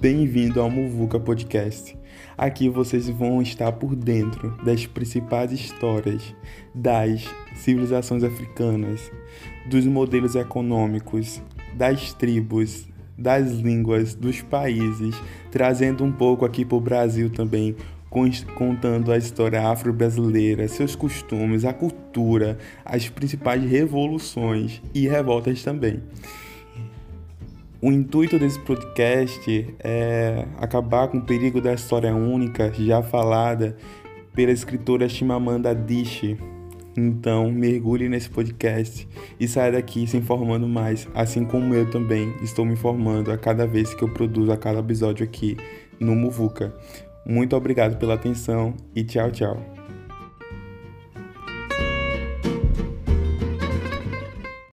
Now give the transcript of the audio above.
Bem-vindo ao Muvuca Podcast. Aqui vocês vão estar por dentro das principais histórias das civilizações africanas, dos modelos econômicos, das tribos, das línguas, dos países, trazendo um pouco aqui para o Brasil também, contando a história afro-brasileira, seus costumes, a cultura, as principais revoluções e revoltas também. O intuito desse podcast é acabar com o perigo da história única já falada pela escritora Chimamanda Adichie. Então, mergulhe nesse podcast e saia daqui se informando mais, assim como eu também estou me informando a cada vez que eu produzo a cada episódio aqui no Muvuca. Muito obrigado pela atenção e tchau, tchau.